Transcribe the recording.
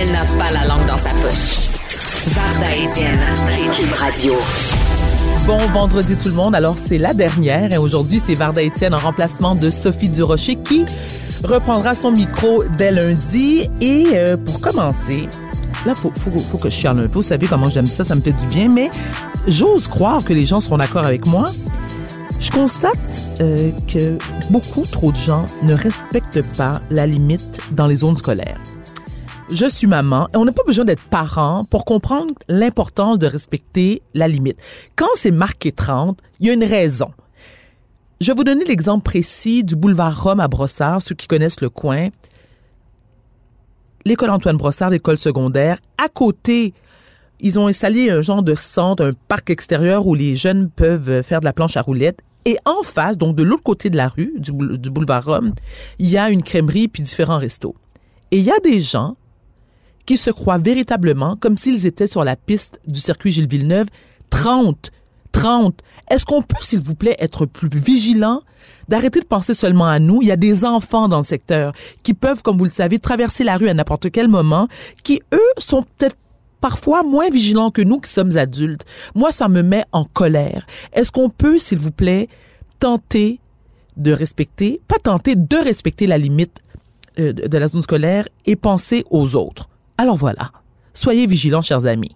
Elle n'a pas la langue dans sa poche. Varda Étienne, Cube Radio. Bon vendredi tout le monde. Alors c'est la dernière et aujourd'hui c'est Varda Étienne en remplacement de Sophie Durocher qui reprendra son micro dès lundi. Et euh, pour commencer, là faut, faut, faut que je chiale un peu. Vous savez comment j'aime ça, ça me fait du bien. Mais j'ose croire que les gens seront d'accord avec moi. Je constate euh, que beaucoup trop de gens ne respectent pas la limite dans les zones scolaires. Je suis maman et on n'a pas besoin d'être parent pour comprendre l'importance de respecter la limite. Quand c'est marqué 30, il y a une raison. Je vais vous donner l'exemple précis du boulevard Rome à Brossard, ceux qui connaissent le coin. L'école Antoine Brossard, l'école secondaire, à côté, ils ont installé un genre de centre, un parc extérieur où les jeunes peuvent faire de la planche à roulettes. Et en face, donc de l'autre côté de la rue, du, boule- du boulevard Rome, il y a une crèmerie puis différents restos. Et il y a des gens qui se croient véritablement comme s'ils étaient sur la piste du circuit Gilles Villeneuve. 30, 30. Est-ce qu'on peut, s'il vous plaît, être plus vigilant, d'arrêter de penser seulement à nous? Il y a des enfants dans le secteur qui peuvent, comme vous le savez, traverser la rue à n'importe quel moment, qui, eux, sont peut-être parfois moins vigilants que nous qui sommes adultes. Moi, ça me met en colère. Est-ce qu'on peut, s'il vous plaît, tenter de respecter, pas tenter de respecter la limite euh, de de la zone scolaire et penser aux autres? Alors voilà. Soyez vigilants, chers amis.